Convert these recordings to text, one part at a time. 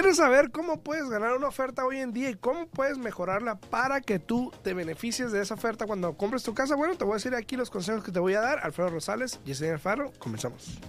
¿Quieres saber cómo puedes ganar una oferta hoy en día y cómo puedes mejorarla para que tú te beneficies de esa oferta cuando compres tu casa? Bueno, te voy a decir aquí los consejos que te voy a dar. Alfredo Rosales, Yesenia Alfaro, comenzamos.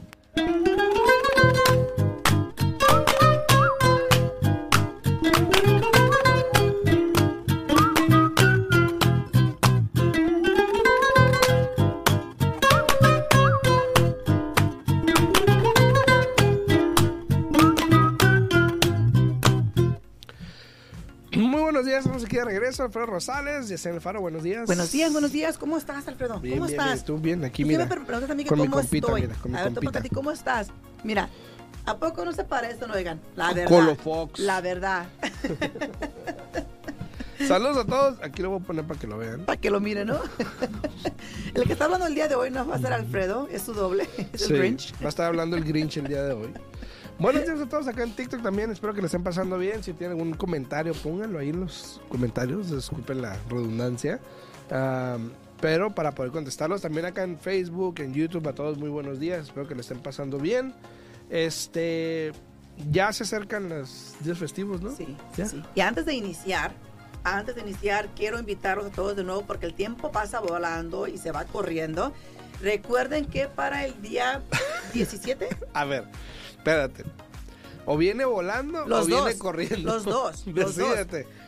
Días, estamos aquí de regreso. Alfredo Rosales, Yesenia Alfaro, buenos días. Buenos días, buenos días. ¿Cómo estás, Alfredo? Bien, ¿Cómo bien, estás? bien, tú bien, aquí Tú mira. me preguntas a mí que con mi cómo compita, estoy. mira, con mi a ver, tú compita. para ti, ¿cómo estás? Mira, ¿a poco no se parece, no oigan? La verdad. Colo Fox. La verdad. Saludos a todos. Aquí lo voy a poner para que lo vean. para que lo miren, ¿no? el que está hablando el día de hoy no va a ser Alfredo, es su doble, es Sí, el Grinch. Va a estar hablando el Grinch el día de hoy. Buenos días a todos acá en TikTok también. Espero que les estén pasando bien. Si tienen algún comentario, pónganlo ahí en los comentarios. Disculpen la redundancia. Am, pero para poder contestarlos también acá en Facebook, en YouTube, a todos muy buenos días. Espero que les estén pasando bien. Este. Ya se acercan los días festivos, ¿no? Sí, ¿Ya? sí. Y antes de iniciar, antes de iniciar, quiero invitarlos a todos de nuevo porque el tiempo pasa volando y se va corriendo. Recuerden que para el día 17, A ver, espérate. O viene volando Los o viene corriendo. los dos, los dos.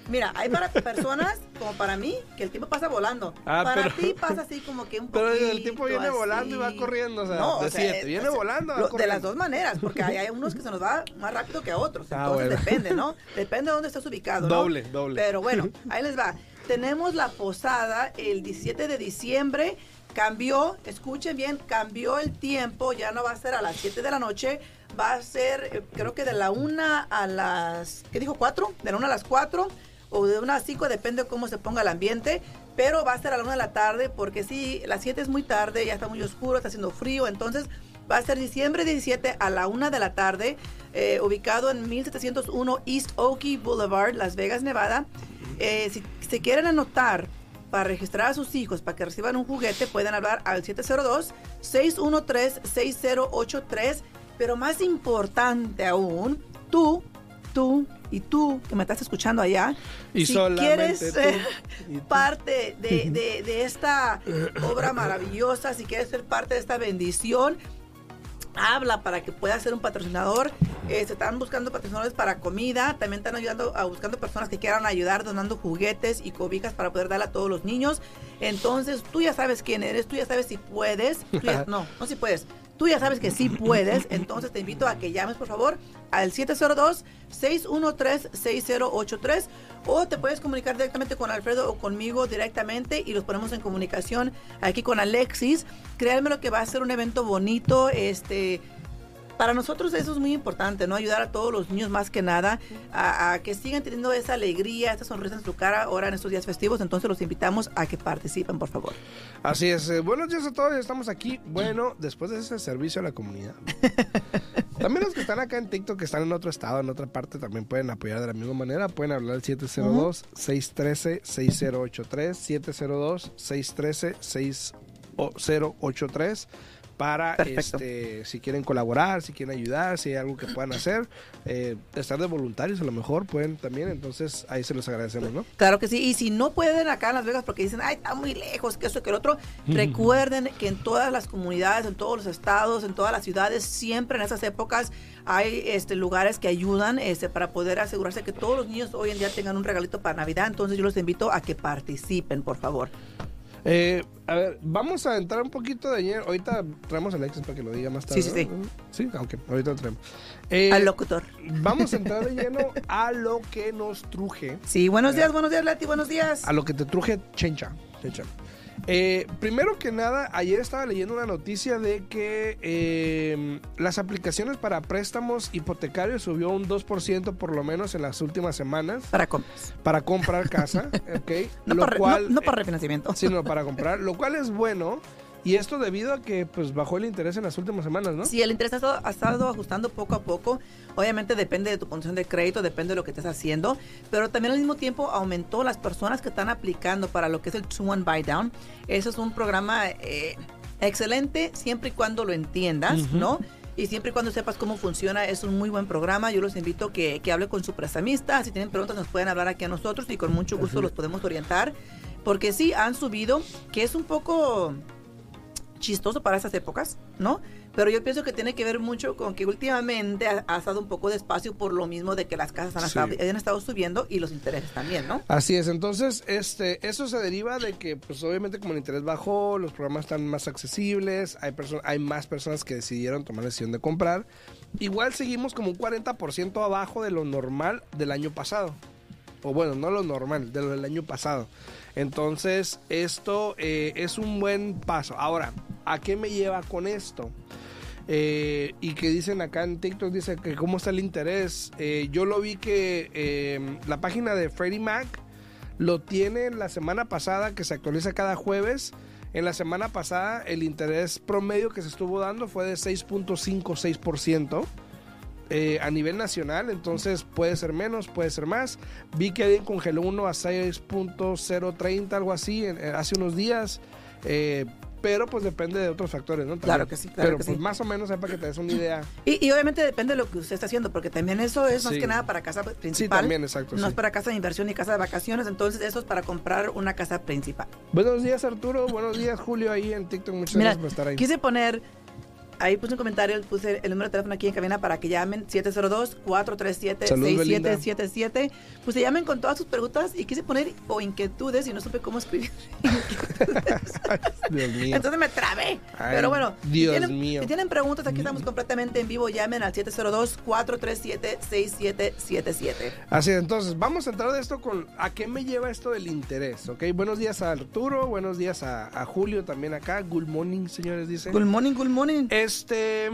Mira, hay para personas como para mí que el tiempo pasa volando. Ah, para pero- ti pasa así como que un Pero poquito el tiempo viene así. volando y va corriendo, o sea, No, o decídete, sea, viene o sea, volando o va lo- de las dos maneras, porque hay, hay unos que se nos va más rápido que otros. Ah, Entonces bueno. depende, ¿no? Depende de dónde estés ubicado. ¿no? Doble, doble. Pero bueno, ahí les va. Tenemos la posada el 17 de diciembre. Cambió, escuchen bien, cambió el tiempo. Ya no va a ser a las 7 de la noche. Va a ser, eh, creo que de la 1 a las, ¿qué dijo? ¿4? De la 1 a las 4 o de 1 a 5, depende de cómo se ponga el ambiente. Pero va a ser a la 1 de la tarde porque sí, las 7 es muy tarde, ya está muy oscuro, está haciendo frío. Entonces va a ser diciembre 17 a la 1 de la tarde, eh, ubicado en 1701 East Oakey Boulevard, Las Vegas, Nevada. Eh, si se quieren anotar para registrar a sus hijos para que reciban un juguete, pueden hablar al 702-613-6083. Pero más importante aún, tú, tú y tú que me estás escuchando allá, Y si quieres ser parte de, de- de esta obra maravillosa, si quieres ser parte de esta bendición, habla para que puedas ser un patrocinador. Eh, se están buscando patrocinadores para comida. También están ayudando a buscando personas que quieran ayudar donando juguetes y cobijas para poder darle a todos los niños. Entonces, tú ya sabes quién eres, tú ya sabes si puedes. ya- no, no si puedes. Tú ya sabes que sí puedes. Entonces, te invito a que llames, por favor, al 702-613-6083 o te puedes comunicar directamente con Alfredo o conmigo directamente y los ponemos en comunicación aquí con Alexis. Créanme lo que va a ser un evento bonito, este para nosotros eso es muy importante, ¿no? Ayudar a todos los niños más que nada a, a que sigan teniendo esa alegría, esa sonrisa en su cara ahora en estos días festivos. Entonces los invitamos a que participen, por favor. Así es. eh, buenos días a todos. ya Estamos aquí. Bueno, después de ese servicio a la comunidad. También los que están acá en TikTok, que están en otro estado, en otra parte, también pueden apoyar de la misma manera. Pueden hablar al 702-613-6083. 702-613-6083. Para, Perfecto. este, si quieren colaborar, si quieren ayudar, si hay algo que puedan hacer, eh, estar de voluntarios a lo mejor pueden también, entonces ahí se los agradecemos, ¿no? Claro que sí. Y si no pueden acá en Las Vegas porque dicen, ay, está muy lejos, que esto, que el otro, recuerden que en todas las comunidades, en todos los estados, en todas las ciudades, siempre en esas épocas hay este, lugares que ayudan este, para poder asegurarse que todos los niños hoy en día tengan un regalito para Navidad. Entonces yo los invito a que participen, por favor. Eh, a ver, vamos a entrar un poquito de ayer. Ahorita traemos a Alexis para que lo diga más tarde. Sí, sí, ¿no? Sí, aunque ahorita lo traemos. Eh, Al locutor. vamos a entrar de lleno a lo que nos truje. Sí, buenos días, buenos días, Leti, buenos días. A lo que te truje Chencha. Chencha. Eh, primero que nada, ayer estaba leyendo una noticia de que eh, las aplicaciones para préstamos hipotecarios subió un 2% por lo menos en las últimas semanas Para compras. para comprar casa, ¿ok? No, Lo para, re- cual, no, no para eh, refinanciamiento. sino para comprar, lo cual es bueno. Y esto debido a que pues bajó el interés en las últimas semanas, ¿no? Sí, el interés ha estado, ha estado ajustando poco a poco. Obviamente depende de tu condición de crédito, depende de lo que estés haciendo, pero también al mismo tiempo aumentó las personas que están aplicando para lo que es el 2-1 Buy Down. Eso es un programa eh, excelente siempre y cuando lo entiendas. ¿no? y siempre y cuando sepas cómo funciona, es un muy buen programa. Yo los invito a que, que hable con su prestamista. Si tienen preguntas, nos pueden hablar aquí a nosotros y con mucho gusto los podemos orientar. Porque sí, han subido, que es un poco chistoso para esas épocas, ¿no? Pero yo pienso que tiene que ver mucho con que últimamente ha, ha estado un poco despacio por lo mismo de que las casas han, Sí. estado, han estado subiendo y los intereses también, ¿no? Así es, entonces este, eso se deriva de que pues obviamente como el interés bajó, los programas están más accesibles, hay, hay más personas que decidieron tomar la decisión de comprar. Igual seguimos como un 40% abajo de lo normal del año pasado. O bueno, no lo normal, de lo del año pasado. Entonces, esto eh, es un buen paso. Ahora, ¿a qué me lleva con esto? Eh, y que dicen acá en TikTok, dice que cómo está el interés. Eh, yo lo vi que eh, la página de Freddie Mac lo tiene la semana pasada, que se actualiza cada jueves. En la semana pasada el interés promedio que se estuvo dando fue de 6.56% eh, a nivel nacional, entonces puede ser menos, puede ser más. Vi que alguien congeló uno a 6.030, algo así, en- hace unos días. eh, pero pues depende de otros factores, ¿no? También. Claro que sí, claro pero que pues sí. más o menos para que te des una idea. Y, y obviamente depende de lo que usted está haciendo, porque también eso es más Sí. que nada para casa Sí, principal. también, exacto. No sí. es para casa de inversión ni casa de vacaciones, entonces eso es para comprar una casa principal. Buenos días Arturo, buenos días Julio ahí en TikTok, muchas Mira, gracias por estar ahí. quise poner, ahí puse un comentario, puse el número de teléfono aquí en cabina para que llamen, 702-437-6777. Pues se llamen con todas sus preguntas y quise poner o inquietudes y no supe cómo escribir. Dios mío. Entonces me trabé. Ay, Pero bueno, Dios si, tienen, mío. si tienen preguntas, aquí estamos completamente en vivo. Llamen al 702-437-6777. Así es, entonces vamos a entrar de esto con a qué me lleva esto del interés, ¿ok? Buenos días a Arturo, buenos días a, a Julio también acá, good morning señores, dice. Good morning, good morning. Este,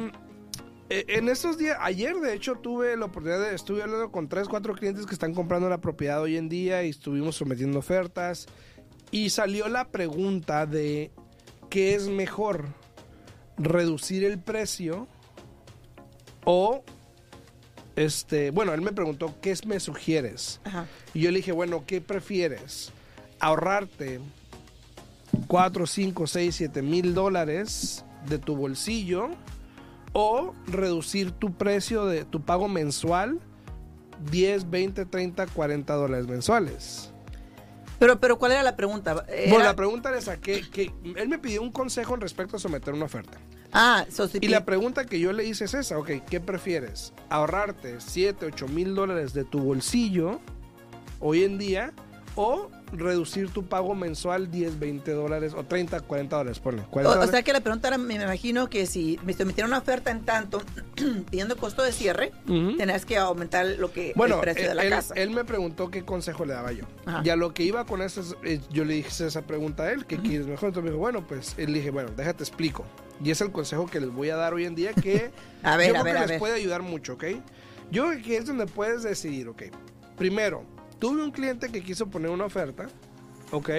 eh, en estos días, ayer de hecho tuve la oportunidad de, estuve hablando con tres, cuatro clientes que están comprando la propiedad hoy en día y estuvimos sometiendo ofertas y salió la pregunta de qué es mejor, reducir el precio o, este, bueno, él me preguntó, ¿qué me sugieres? Ajá. Y yo le dije, bueno, ¿qué prefieres? ¿Ahorrarte 4, 5, 6, 7 mil dólares de tu bolsillo o reducir tu precio de tu pago mensual 10, 20, 30, 40 dólares mensuales? Pero, pero, ¿cuál era la pregunta? Era- Bueno, la pregunta es a qué, que él me pidió un consejo en respecto a someter una oferta. Ah, so, si Y la pregunta que yo le hice es esa, ok, ¿qué prefieres? ¿Ahorrarte 7, 8 mil dólares de tu bolsillo hoy en día o reducir tu pago mensual 10, 20 dólares o 30, 40 dólares? Ponle. 40 O, o dólares. sea que la pregunta era, me imagino que si me sometieron una oferta en tanto, pidiendo costo de cierre, Ujú. tenías que aumentar lo que Bueno, el precio de la él, casa. él me preguntó qué consejo le daba yo. Ajá. Y a lo que iba con eso, es, eh, yo le dije esa pregunta a él, ¿qué quieres mejor? Entonces me dijo, bueno, pues él dije, bueno, déjate explico. Y es el consejo que les voy a dar hoy en día que A ver, yo a creo ver, que a les ver. puede ayudar mucho, ¿ok? Yo creo que es donde puedes decidir, ¿ok? Primero, tuve un cliente que quiso poner una oferta, ¿ok?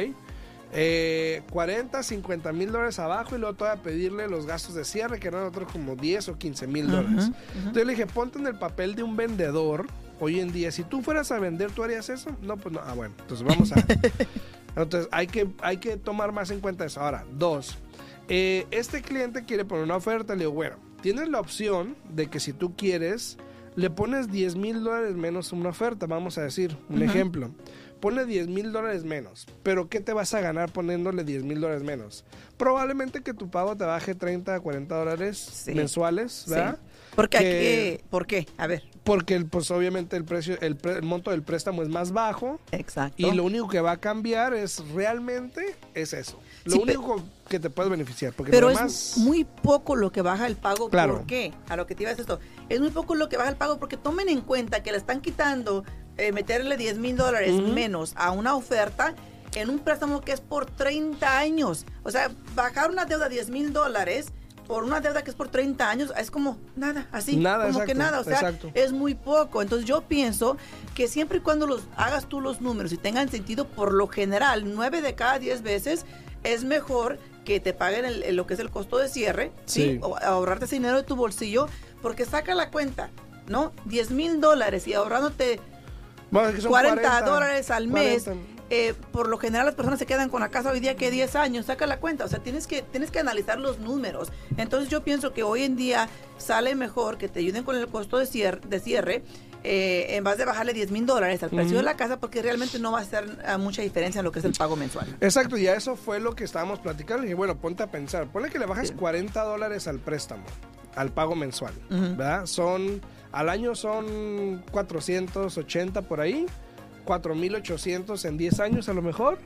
Eh, 40, 50 mil dólares abajo y luego todavía pedirle los gastos de cierre, que eran otros como 10 o 15 mil dólares. Entonces le dije, ponte en el papel de un vendedor hoy en día. Si tú fueras a vender, ¿tú harías eso? No, pues no. Ah, bueno, entonces vamos a... entonces hay que, hay que tomar más en cuenta eso. Ahora, dos. eh, este cliente quiere poner una oferta. Le digo, bueno, tienes la opción de que si tú quieres, le pones 10 mil dólares menos una oferta. Vamos a decir, un ejemplo. Pone 10 mil dólares menos. Pero ¿qué te vas a ganar poniéndole 10 mil dólares menos? Probablemente que tu pago te baje 30 a 40 dólares Sí. mensuales, Sí. ¿verdad? Porque que- aquí, ¿por qué? A ver, Porque el- pues obviamente el precio, el, pre- el monto del préstamo es más bajo exacto. y lo único que va a cambiar es realmente es eso. Lo Sí, único que te puedes beneficiar. Porque Pero es muy poco lo que baja el pago. Claro. ¿Por qué? A lo que te iba a decir esto. Es muy poco lo que baja el pago porque tomen en cuenta que le están quitando, eh, meterle 10 mil dólares menos a una oferta en un préstamo que es por 30 años. O sea, bajar una deuda de 10 mil dólares por una deuda que es por 30 años es como nada, así. Nada, como que nada. O sea, exacto. es muy poco. Entonces yo pienso que siempre y cuando los hagas tú los números y tengan sentido, por lo general, 9 de cada 10 veces es mejor que te paguen el- el- lo que es el costo de cierre, ¿sí? Sí. O ahorrarte ese dinero de tu bolsillo, porque saca la cuenta, ¿no? 10 mil dólares y ahorrándote bueno, es que son 40, dólares al mes. 40. eh, por lo general las personas se quedan con la casa hoy día que 10 años, saca la cuenta, o sea, tienes que, tienes que analizar los números. Entonces yo pienso que hoy en día sale mejor que te ayuden con el costo de cierre, de cierre eh, en vez de bajarle 10 mil dólares al precio de la casa, porque realmente no va a hacer ah, mucha diferencia en lo que es el pago mensual. Exacto, y a eso fue lo que estábamos platicando. Y bueno, ponte a pensar, ponle que le bajas 40 dólares al préstamo, al pago mensual, ¿verdad? Son, al año son 480 por ahí. 4.800 en 10 años a lo mejor.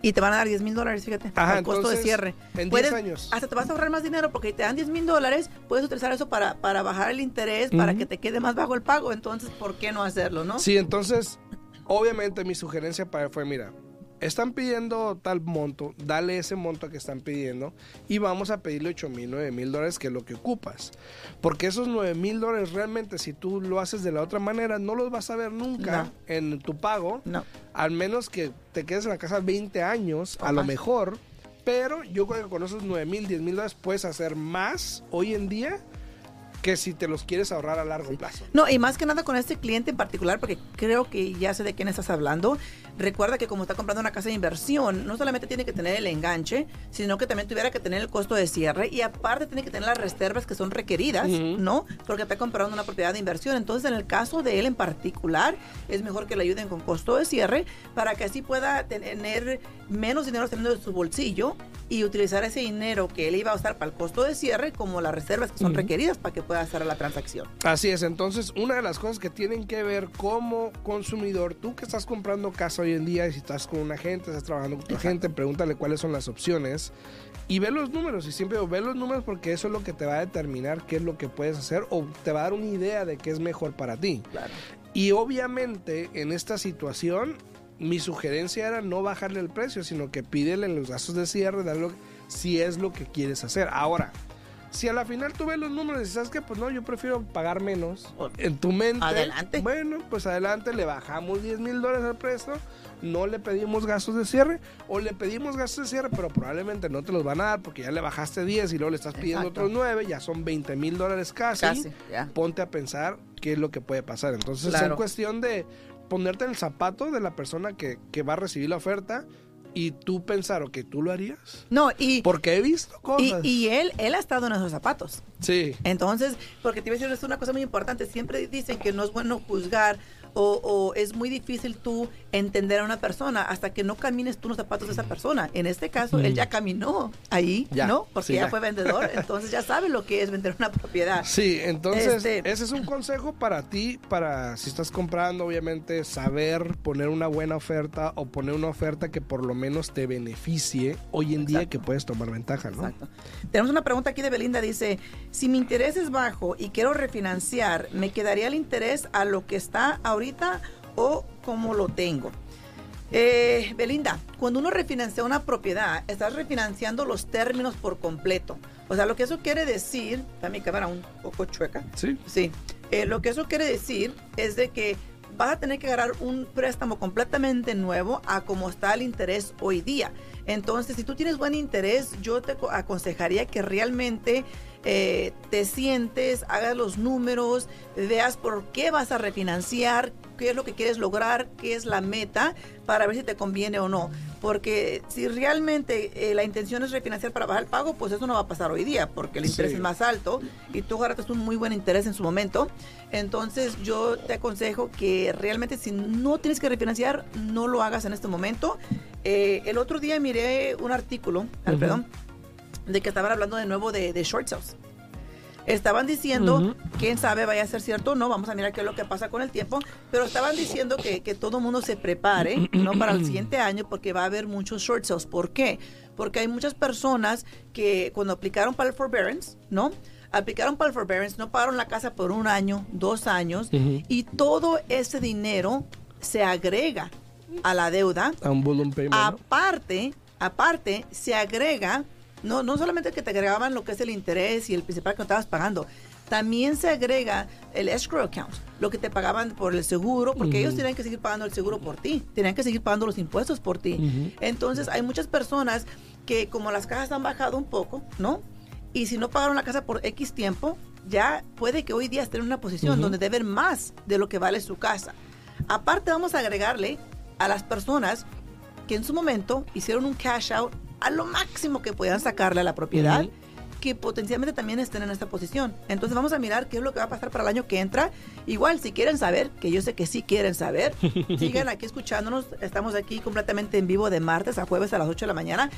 Y te van a dar 10 mil dólares, fíjate, Ajá, costo de cierre. En 10 años. Hasta te vas a ahorrar más dinero porque te dan 10 mil dólares, puedes utilizar eso para, para bajar el interés, para que te quede más bajo el pago. Entonces, ¿por qué no hacerlo, no? Sí, entonces, obviamente mi sugerencia para fue, mira, están pidiendo tal monto, dale ese monto que están pidiendo y vamos a pedirle 8 mil, 9 mil dólares, que es lo que ocupas. Porque esos 9 mil dólares realmente, si tú lo haces de la otra manera, no los vas a ver nunca en tu pago. No. Al menos que te quedes en la casa 20 años, a lo mejor. Pero yo creo que con esos 9 mil, 10 mil dólares puedes hacer más hoy en día que si te los quieres ahorrar a largo plazo. No, y más que nada con este cliente en particular, porque creo que ya sé de quién estás hablando. Recuerda que como está comprando una casa de inversión, no solamente tiene que tener el enganche, sino que también tuviera que tener el costo de cierre y aparte tiene que tener las reservas que son requeridas, ¿no? Porque está comprando una propiedad de inversión. Entonces, en el caso de él en particular, es mejor que le ayuden con costo de cierre para que así pueda tener menos dinero teniendo en su bolsillo y utilizar ese dinero que él iba a usar para el costo de cierre como las reservas que son requeridas para que pueda hacer la transacción. Así es, entonces una de las cosas que tienen que ver como consumidor, tú que estás comprando casa hoy en día y si estás con un agente, estás trabajando con tu agente, pregúntale cuáles son las opciones y ve los números y siempre ve los números porque eso es lo que te va a determinar qué es lo que puedes hacer o te va a dar una idea de qué es mejor para ti. Y obviamente en esta situación mi sugerencia era no bajarle el precio, sino que pídele los gastos de cierre, darlo, si es lo que quieres hacer. Ahora, si a la final tú ves los números y sabes que, pues no, yo prefiero pagar menos en tu mente. Adelante. Bueno, pues adelante, le bajamos 10 mil dólares al precio, no le pedimos gastos de cierre, o le pedimos gastos de cierre, pero probablemente no te los van a dar porque ya le bajaste 10 y luego le estás pidiendo otros 9, ya son 20 mil dólares casi. casi Ponte a pensar qué es lo que puede pasar. Entonces es cuestión de ponerte en el zapato de la persona que, que va a recibir la oferta y tú pensar, que tú lo harías. No, y... Porque he visto cosas. Y, y, él, él ha estado en esos zapatos. Sí. Entonces, porque te voy a decir, es una cosa muy importante. Siempre dicen que no es bueno juzgar o, es muy difícil tú entender a una persona hasta que no camines tú los zapatos de esa persona. En este caso, él ya caminó ahí, ¿no? Porque ya, fue vendedor, entonces ya sabe lo que es vender una propiedad. Sí, entonces este ese es un consejo para ti, para si estás comprando, obviamente, saber poner una buena oferta o poner una oferta que por lo menos te beneficie hoy en día que puedes tomar ventaja, ¿no? Exacto. Tenemos una pregunta aquí de Belinda, dice, si mi interés es bajo y quiero refinanciar, ¿me quedaría el interés a lo que está ahorita? o como lo tengo. Eh, Belinda, cuando uno refinancia una propiedad, estás refinanciando los términos por completo. O sea, lo que eso quiere decir, está mi cámara un poco chueca. Sí. Sí. Eh, lo que eso quiere decir es de que vas a tener que agarrar un préstamo completamente nuevo a como está el interés hoy día. Entonces, si tú tienes buen interés, yo te aconsejaría que realmente eh, te sientes, hagas los números, veas por qué vas a refinanciar, qué es lo que quieres lograr, qué es la meta, para ver si te conviene o no. Porque si realmente eh, la intención es refinanciar para bajar el pago, pues eso no va a pasar hoy día, porque el interés es más alto y tú agarras un muy buen interés en su momento. Entonces yo te aconsejo que realmente si no tienes que refinanciar, no lo hagas en este momento. Eh, el otro día miré un artículo, Alfredo, de que estaban hablando de nuevo de, short sales. Estaban diciendo, quién sabe vaya a ser cierto o no, vamos a mirar qué es lo que pasa con el tiempo, pero estaban diciendo que, que todo el mundo se prepare, ¿no? Para el siguiente año, porque va a haber muchos short sales. ¿Por qué? Porque hay muchas personas que cuando aplicaron para el forbearance, ¿no? Aplicaron para el forbearance, no pagaron la casa por un año, dos años, y todo ese dinero se agrega a la deuda. A un volumen. Aparte, aparte, se agrega no, no solamente que te agregaban lo que es el interés y el principal que no estabas pagando, también se agrega el escrow account, lo que te pagaban por el seguro, porque ellos tienen que seguir pagando el seguro por ti, tienen que seguir pagando los impuestos por ti. Entonces, hay muchas personas que como las casas han bajado un poco, ¿no? Y si no pagaron la casa por X tiempo, ya puede que hoy día estén en una posición donde deben más de lo que vale su casa. Aparte, vamos a agregarle a las personas que en su momento hicieron un cash out a lo máximo que puedan sacarle a la propiedad. Que potencialmente también estén en esta posición. Entonces vamos a mirar qué es lo que va a pasar para el año que entra. Igual, si quieren saber, que yo sé que sí quieren saber, sigan aquí escuchándonos. Estamos aquí completamente en vivo de martes a jueves a las 8 de la mañana,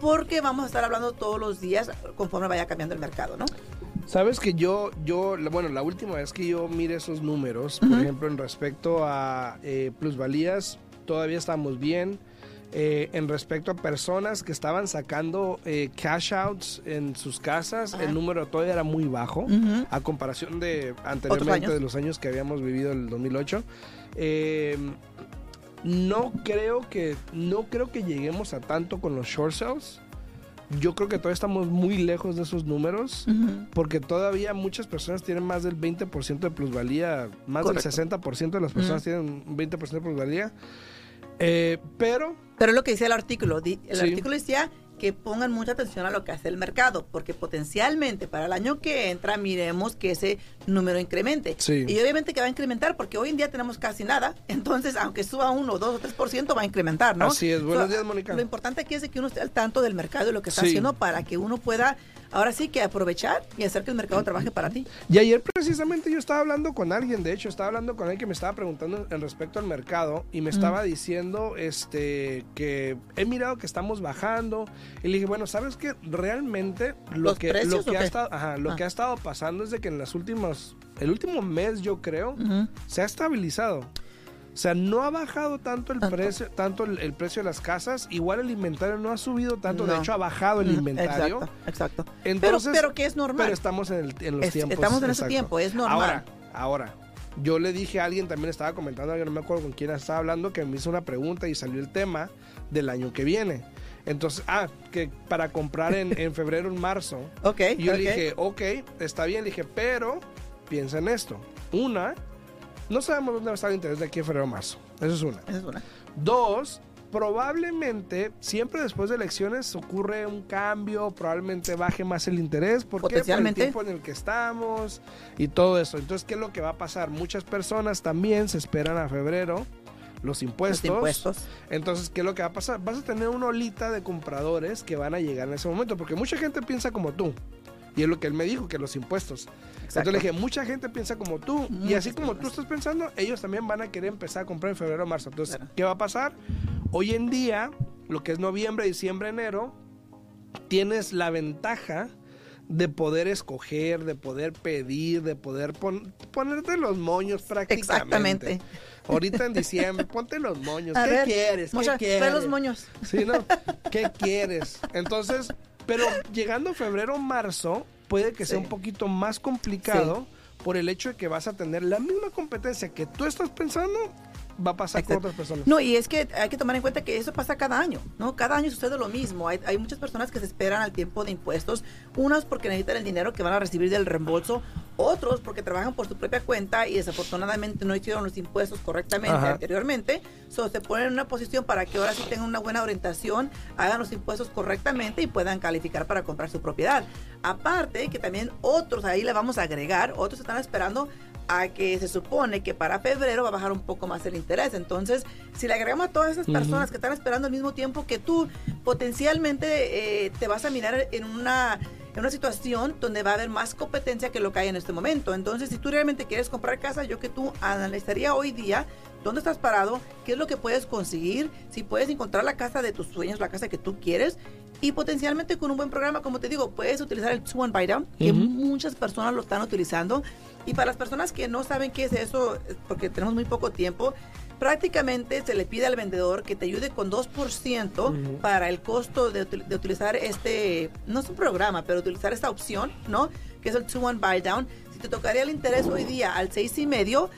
porque vamos a estar hablando todos los días conforme vaya cambiando el mercado, ¿no? Sabes que yo, yo, bueno, la última vez que yo mire esos números, por ejemplo, en respecto a eh, plusvalías, todavía estamos bien. Eh, en respecto a personas que estaban sacando eh, cash outs en sus casas, Ajá. el número todavía era muy bajo Ujú. a comparación de anteriormente de los años que habíamos vivido en el 2008. Eh, no creo que no creo que lleguemos a tanto con los short sales. Yo creo que todavía estamos muy lejos de esos números. Ujú. Porque todavía muchas personas tienen más del 20% de plusvalía, más Correcto. del 60% de las personas tienen un 20% de plusvalía. Eh, pero, Pero es lo que decía el artículo. El Sí. artículo decía que pongan mucha atención a lo que hace el mercado, porque potencialmente para el año que entra miremos que ese número incremente. Sí. Y obviamente que va a incrementar, porque hoy en día tenemos casi nada, entonces aunque suba uno, dos o tres por ciento va a incrementar, ¿no? Así es. Buenos días, Mónica. Lo importante aquí es de que uno esté al tanto del mercado y lo que está Sí. haciendo para que uno pueda, ahora sí que aprovechar y hacer que el mercado trabaje para ti. y ayer precisamente yo estaba hablando con alguien, de hecho, estaba hablando con alguien que me estaba preguntando en respecto al mercado y me estaba diciendo este que he mirado que estamos bajando y le dije, bueno, ¿sabes qué? Realmente lo ¿Los que, lo precios que o ha qué? estado, ajá, lo Ah. que ha estado pasando es de que en las últimas, el último mes yo creo, se ha estabilizado. O sea, no ha bajado tanto el Tanto. precio, tanto el, el precio de las casas. Igual el inventario no ha subido tanto. De hecho, ha bajado el inventario. Exacto, exacto. Entonces, pero, pero que es normal. pero estamos en, el- en los Es- tiempos. estamos en ese tiempo, es normal. Ahora, ahora, yo le dije a alguien, también estaba comentando, yo no me acuerdo con quién estaba hablando, que me hizo una pregunta y salió el tema del año que viene. Entonces, ah, que para comprar en, en febrero, en marzo. ok, Y yo le dije, ok, está bien, le dije, pero piensa en esto. Una, no sabemos dónde va a estar el interés de aquí en febrero o marzo. Eso es una. Esa es una. Dos, probablemente siempre después de elecciones ocurre un cambio, probablemente baje más el interés. ¿Por qué? Por el tiempo en el que estamos y todo eso. Entonces, ¿qué es lo que va a pasar? Muchas personas también se esperan a febrero los impuestos. Los impuestos. Entonces, ¿qué es lo que va a pasar? Vas a tener una olita de compradores que van a llegar en ese momento, porque mucha gente piensa como tú. Y es lo que él me dijo, que los impuestos. Exacto. Entonces le dije, mucha gente piensa como tú. y Muchas así como tú personas. estás pensando, ellos también van a querer empezar a comprar en febrero o marzo. Entonces, Claro. ¿qué va a pasar? Hoy en día, lo que es noviembre, diciembre, enero, tienes la ventaja de poder escoger, de poder pedir, de poder pon- ponerte los moños prácticamente. Exactamente. Ahorita en diciembre, ponte los moños. A ¿Qué ver, quieres? ¿Qué quieres? los moños. Sí, ¿no? ¿Qué quieres? Entonces, pero llegando febrero o marzo, puede que sea un poquito más complicado por el hecho de que vas a tener la misma competencia que tú estás pensando, va a pasar con otras personas. No, y es que hay que tomar en cuenta que eso pasa cada año, ¿no? Cada año sucede lo mismo. Hay, hay muchas personas que se esperan al tiempo de impuestos, unas porque necesitan el dinero que van a recibir del reembolso, otros porque trabajan por su propia cuenta y desafortunadamente no hicieron los impuestos correctamente Ajá. anteriormente. So, se ponen en una posición para que ahora sí tengan una buena orientación, hagan los impuestos correctamente y puedan calificar para comprar su propiedad. Aparte que también otros, ahí le vamos a agregar, otros están esperando a que se supone que para febrero va a bajar un poco más el interés. Entonces, si le agregamos a todas esas personas que están esperando al mismo tiempo que tú, potencialmente eh, te vas a mirar en una, en una situación donde va a haber más competencia que lo que hay en este momento. Entonces, si tú realmente quieres comprar casa, yo que tú analizaría hoy día dónde estás parado, qué es lo que puedes conseguir, si puedes encontrar la casa de tus sueños, la casa que tú quieres. Y potencialmente con un buen programa, como te digo, puedes utilizar el Two and Buy Down, que muchas personas lo están utilizando. Y para las personas que no saben qué es eso, porque tenemos muy poco tiempo, prácticamente se le pide al vendedor que te ayude con 2% Ujú. para el costo de, util- de utilizar este, no es un programa, pero utilizar esta opción, ¿no? Que es el 2-1 Buy Down. Si te tocaría el interés hoy día al 6,5%,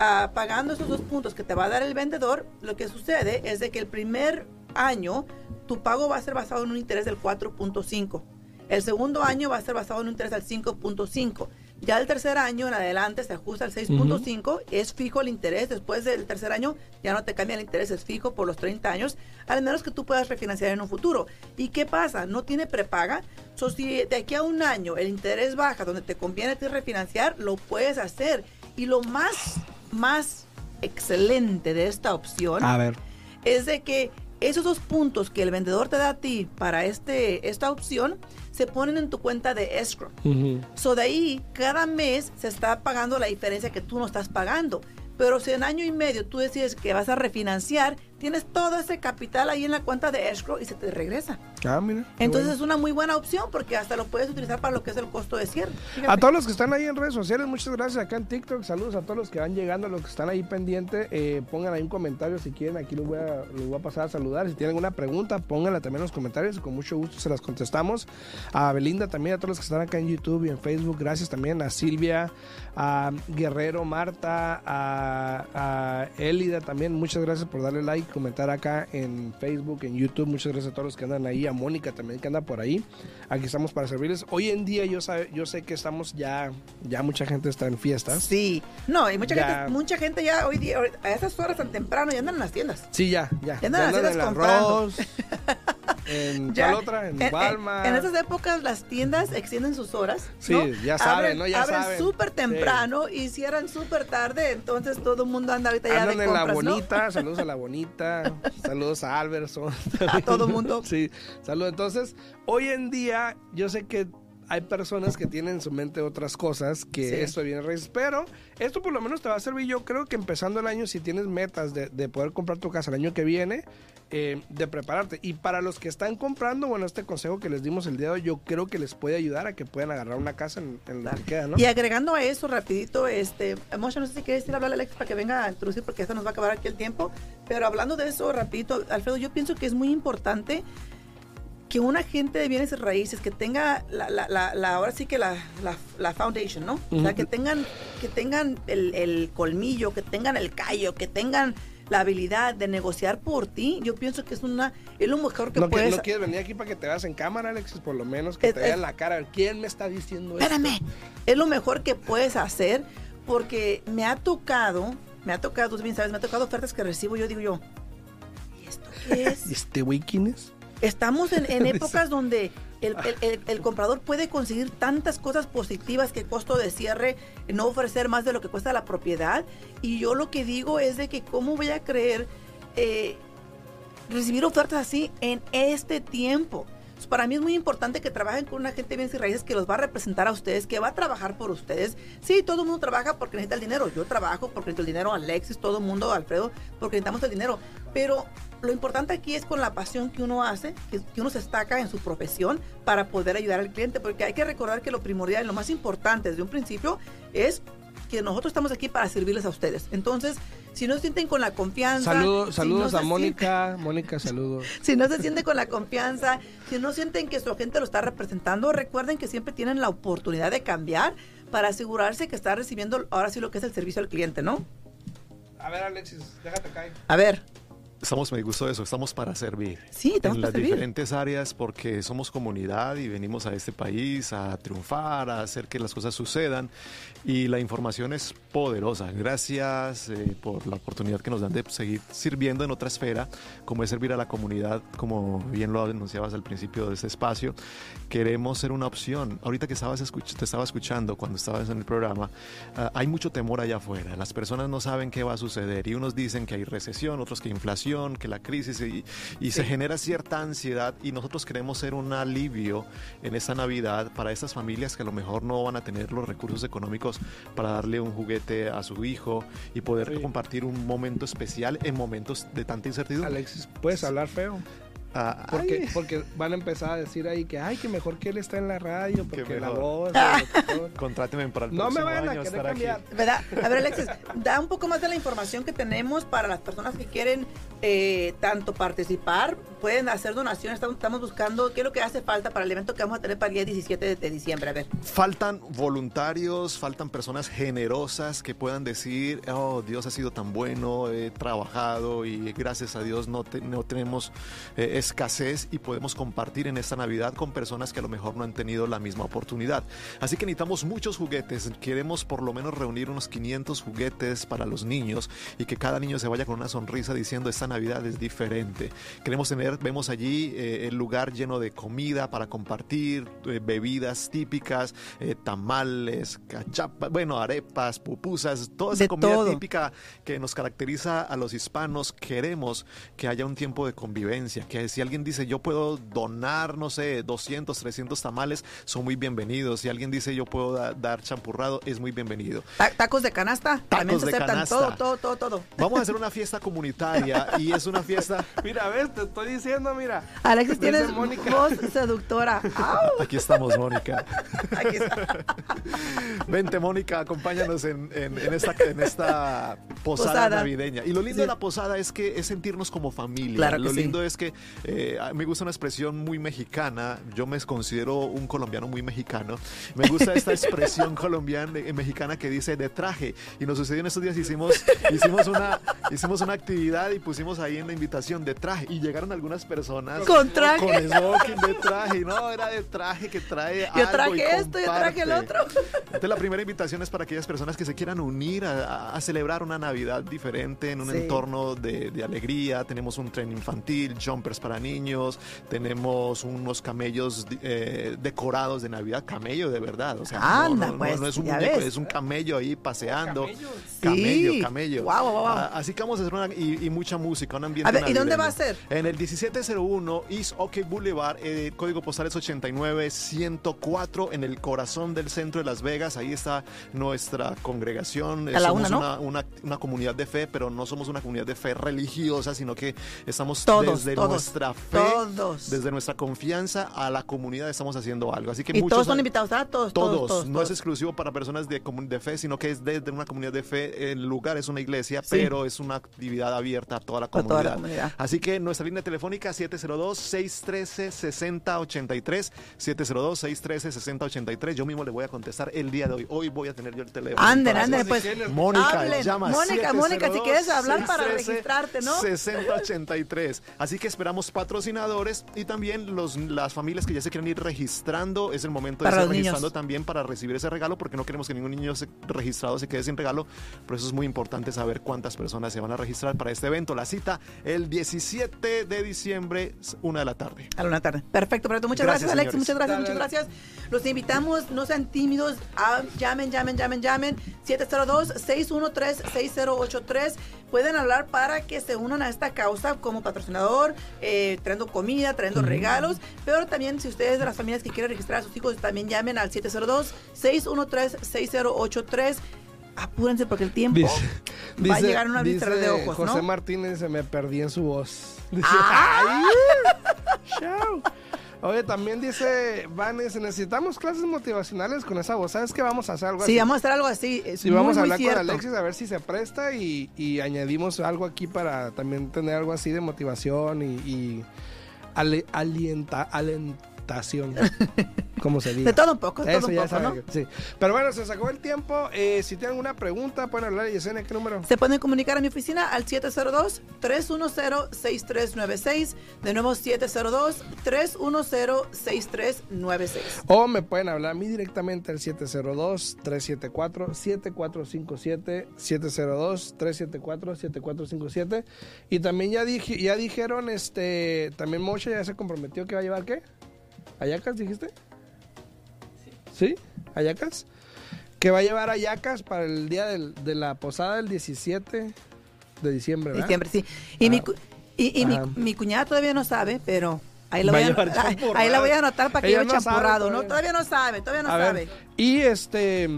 ah, pagando esos dos puntos que te va a dar el vendedor, lo que sucede es de que el primer año tu pago va a ser basado en un interés del 4.5. El segundo año va a ser basado en un interés al 5.5. Ya el tercer año en adelante se ajusta al 6.5, es fijo el interés. Después del tercer año ya no te cambia el interés, es fijo por los 30 años, al menos que tú puedas refinanciar en un futuro. ¿Y qué pasa? No tiene prepaga. So, si de aquí a un año el interés baja, donde te conviene ti refinanciar, lo puedes hacer. Y lo más, más excelente de esta opción A ver. es de que esos dos puntos que el vendedor te da a ti para este, esta opción se ponen en tu cuenta de escrow. So de ahí, cada mes se está pagando la diferencia que tú no estás pagando. Pero si en año y medio tú decides que vas a refinanciar, tienes todo ese capital ahí en la cuenta de escrow y se te regresa. Ah, mira. Entonces es una muy buena opción porque hasta lo puedes utilizar para lo que es el costo de cierre. A todos los que están ahí en redes sociales, muchas gracias acá en TikTok. Saludos a todos los que van llegando, los que están ahí pendientes. Eh, pongan ahí un comentario si quieren. Aquí los voy, a, los voy a pasar a saludar. Si tienen alguna pregunta, pónganla también en los comentarios. Con mucho gusto se las contestamos. A Belinda también, a todos los que están acá en YouTube y en Facebook. Gracias también a Silvia, a Guerrero, Marta, a, a Elida también. Muchas gracias por darle like, comentar acá en Facebook, en YouTube. Muchas gracias a todos los que andan ahí, a Mónica también que anda por ahí. Aquí estamos para servirles. Hoy en día yo, sabe, yo sé que estamos ya, ya mucha gente está en fiestas. Sí, no, y mucha, gente, mucha gente ya hoy día, a esas horas tan temprano, ya andan en las tiendas. Sí, ya, ya. Ya andan, en las tiendas en ya, otra, en, en Walmart. En, esas épocas las tiendas extienden sus horas. Sí, ya saben, ¿no? Ya abren súper temprano sí. y cierran súper tarde, entonces todo el mundo anda ahorita ya Andan de en compras, la ¿no? bonita, saludos a la bonita, saludos a Alberson. A todo mundo. Sí, saludos. Entonces, hoy en día yo sé que hay personas que tienen en su mente otras cosas que Sí. esto viene raíces, pero esto por lo menos te va a servir. Yo creo que empezando el año, si tienes metas de, de poder comprar tu casa el año que viene, eh, de prepararte. Y para los que están comprando, bueno, este consejo que les dimos el día de hoy, yo creo que les puede ayudar a que puedan agarrar una casa en, en lo que queda, ¿no? Y agregando a eso, rapidito, este, Moshe, no sé si quieres ir a hablar a Alex para que venga a introducir, porque esto nos va a acabar aquí el tiempo. Pero hablando de eso, rapidito, Alfredo, yo pienso que es muy importante que un agente de bienes y raíces que tenga la, la, la, la- ahora sí que la, la, foundation, ¿no? O sea, que tengan, que tengan el, el colmillo, que tengan el callo, que tengan la habilidad de negociar por ti, yo pienso que es una, es lo mejor que no, que- puedes no quieres venir aquí para que te veas en cámara, Alexis, por lo menos que Es- te vean la cara. ¿Quién me está diciendo esto? Espérame. Es lo mejor que puedes hacer porque me ha tocado, me ha tocado, tú bien sabes, me ha tocado ofertas que recibo yo digo yo, ¿y esto qué es? ¿Y este güey quién es? Estamos en, en épocas donde el, el- el- el comprador puede conseguir tantas cosas positivas que costo de cierre, no ofrecer más de lo que cuesta la propiedad. Y yo lo que digo es de que cómo voy a creer eh, recibir ofertas así en este tiempo. Para mí es muy importante que trabajen con un agente de bienes y raíces que los va a representar a ustedes, que va a trabajar por ustedes. Sí, todo el mundo trabaja porque necesita el dinero. Yo trabajo porque necesito el dinero, Alexis, todo el mundo, Alfredo, porque necesitamos el dinero. Pero lo importante aquí es con la pasión que uno hace, que, que uno se destaca en su profesión para poder ayudar al cliente, porque hay que recordar que lo primordial, lo más importante desde un principio es que nosotros estamos aquí para servirles a ustedes. Entonces, si no se sienten con la confianza... Saludos, si saludos no a Mónica. Mónica, saludos. si no se sienten con la confianza, si no sienten que su agente lo está representando, recuerden que siempre tienen la oportunidad de cambiar para asegurarse que está recibiendo ahora sí lo que es el servicio al cliente, ¿no? A ver, Alexis, déjate caer. A ver, Estamos, me gustó eso, estamos para servir. sí, estamos en para las servir. diferentes áreas porque somos comunidad y venimos a este país a triunfar, a hacer que las cosas sucedan y la información es poderosa. Gracias eh, por la oportunidad que nos dan de seguir sirviendo en otra esfera, como es servir a la comunidad, como bien lo anunciabas al principio de este espacio. Queremos ser una opción. Ahorita que estabas escuch- te estaba escuchando cuando estabas en el programa, ah, hay mucho temor allá afuera. Las personas no saben qué va a suceder y unos dicen que hay recesión, otros que inflación, que la crisis y, y se genera cierta ansiedad y nosotros queremos ser un alivio en esta Navidad para estas familias que a lo mejor no van a tener los recursos económicos para darle un juguete a su hijo y poder Sí. compartir un momento especial en momentos de tanta incertidumbre. Alexis, ¿puedes hablar feo? Ah, Porque, porque van a empezar a decir ahí que, ay, que mejor que él está en la radio, porque la voz... el locutor". contráteme para el No me próximo vayan a año querer estar aquí. cambiar. ¿Verdad? A ver, Alexis, da un poco más de la información que tenemos para las personas que quieren eh, tanto participar, pueden hacer donaciones. Estamos, estamos buscando qué es lo que hace falta para el evento que vamos a tener para el día 17 de, de diciembre. A ver. Faltan voluntarios, faltan personas generosas que puedan decir, oh, Dios ha sido tan bueno, he trabajado y gracias a Dios no, te- no tenemos eh, escasez y podemos compartir en esta Navidad con personas que a lo mejor no han tenido la misma oportunidad. Así que necesitamos muchos juguetes, queremos por lo menos reunir unos 500 juguetes para los niños y que cada niño se vaya con una sonrisa diciendo, esta Navidad es diferente. Queremos tener vemos allí eh, el lugar lleno de comida para compartir, eh, bebidas típicas, eh, tamales, cachapas, bueno, arepas, pupusas, toda esa De comida todo. típica que nos caracteriza a los hispanos. Queremos que haya un tiempo de convivencia, que si alguien dice yo puedo donar, no sé, 200, 300 tamales, son muy bienvenidos. Si alguien dice yo puedo da- dar champurrado, es muy bienvenido. Ta- Tacos de canasta. También se de aceptan canasta. todo, todo, todo, todo. Vamos a hacer una fiesta comunitaria y es una fiesta... Mira, ves, te estoy diciendo, mira. Alexis, tienes Mónica. voz seductora. ¡Au! Aquí estamos, Mónica. Aquí está. Vente, Mónica, acompáñanos en, en- en esta, en esta posada, Posada. navideña. Y lo lindo Sí. de la posada es que es sentirnos como familia. Claro que lo sí. lindo es que eh, me gusta una expresión muy mexicana. Yo me considero un colombiano muy mexicano. Me gusta esta expresión colombiana, eh, mexicana que dice de traje. Y nos sucedió en estos días, hicimos, hicimos, una, hicimos una actividad y pusimos ahí en la invitación de traje. Y llegaron algunas personas Con traje. con smoking de traje. No, era de traje que trae Yo algo y traje esto, yo traje el otro. Entonces la primera invitación es para aquellas personas que se quieran unir a, celebrar una Navidad diferente en un Sí. entorno de, de alegría. Tenemos un tren infantil, jumpers para niños, tenemos unos camellos eh, decorados de Navidad, camello de verdad. O sea, no- Anda, no, no- pues, no es un muñeco, ves. es un camello ahí paseando. ¿Camello? Camello, Sí. camello. Guau, guau. Ah, así que vamos a hacer una y, y mucha música, un ambiente A ver, ¿y dónde va a ser? En el 1701 East OK Boulevard, eh, el código postal es 89104, en el corazón del centro de Las Vegas. Ahí está nuestra congregación. Eh, A la somos una, ¿no? una, una- una comunidad de fe, pero no somos una comunidad de fe religiosa, sino que estamos Todos, desde todos, nuestra fe, todos. desde nuestra confianza a la comunidad estamos haciendo algo. Así que Y muchos todos son invitados. Todos, todos, no es exclusivo para personas de, fe, sino que es desde una comunidad de fe. El lugar es una iglesia, Sí. pero es una actividad abierta a toda la comunidad. Así que nuestra línea telefónica 702-613-6083. 702-613-6083. Yo mismo le voy a contestar el día de hoy. Hoy voy a tener yo el teléfono. Anden, anden, pues. Mónica, hablen. llama Mónica, Mónica, si quieres hablar para 702-613-6083. registrarte, ¿no? 6083. Así que esperamos patrocinadores y también los, las familias que ya se quieren ir registrando. Es el momento de estar los niños. registrando también para recibir ese regalo porque no queremos que ningún niño se- registrado se quede sin regalo. Por eso es muy importante saber cuántas personas se van a registrar para este evento. La cita el 17 de diciembre, una de la tarde. A la una tarde. Perfecto, perfecto. Muchas Gracias, gracias, Alex. señores. Muchas gracias, Dale, muchas gracias. Los invitamos, no sean tímidos. ah, llamen, llamen, llamen, llamen. 702-613-6083. Pueden hablar para que se unan a esta causa como patrocinador, eh, trayendo comida, trayendo regalos. Pero también, si ustedes de las familias que quieren registrar a sus hijos, también llamen al 702-613-6083. Apúrense porque el tiempo va a llegar una dice de ojos, José ¿no? Martínez, se me perdí en su voz. Dice, Ah. Chao. Oye, también dice Vanes, necesitamos clases motivacionales con esa voz. ¿Sabes qué vamos a hacer algo Sí, así? vamos a hacer algo así. Es Sí, muy, vamos a hablar con Alexis a ver si se presta y, y añadimos algo aquí para también tener algo así de motivación y, y ale- alienta, como se diga. De todo un poco, de Eso todo un poco, ¿no? sí. Pero bueno, se sacó el tiempo. Eh, si tienen alguna pregunta, pueden hablar a Yesenia. ¿Qué número? Se pueden comunicar a mi oficina al 702-310-6396. De nuevo, 702-310-6396. O me pueden hablar a mí directamente al 702-374-7457. 702-374-7457. Y también ya, dije, ya dijeron, este, también Moshe ya se comprometió que va a llevar qué? ¿Ayacas dijiste? Sí. ¿Sí? ¿Ayacas? Que va a llevar ayacas para el día del- de la posada del 17 de diciembre, ¿verdad? Diciembre, sí. Y, mi, Ah. y, y mi, mi cuñada todavía no sabe, pero ahí la, voy a ahí- la voy a anotar para que Ella lleve no sabe champurrado. ¿no? todavía. Todavía no sabe, todavía no A sabe. ver, y este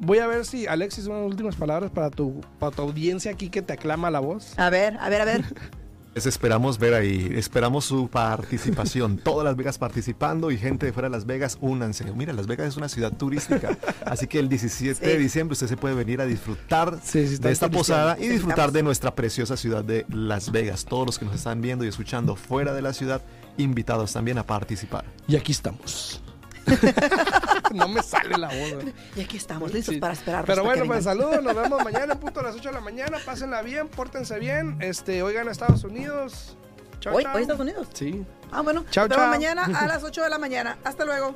voy a ver si Alexis unas últimas palabras para tu para tu audiencia aquí que te aclama la voz. A ver, a ver, a ver. Les esperamos ver ahí, esperamos su participación, todas Las Vegas participando y gente de fuera de Las Vegas, únanse. Mira, Las Vegas es una ciudad turística, así que el 17 de diciembre usted se puede venir a disfrutar Sí, sí, está de esta posada y disfrutar de nuestra preciosa ciudad de Las Vegas. Todos los que nos están viendo y escuchando fuera de la ciudad, invitados también a participar. Y aquí estamos. no me sale la voz. Y aquí estamos listos Sí. para esperar. Pero bueno, pues saludos, nos vemos mañana en punto a las 8 de la mañana. Pásenla bien, pórtense bien. Este, oigan a Estados Unidos. Chao, ¿Hoy, chao. hoy Estados Unidos? Sí. Ah, bueno. Chao, nos vemos chao. mañana a las 8 de la mañana. Hasta luego.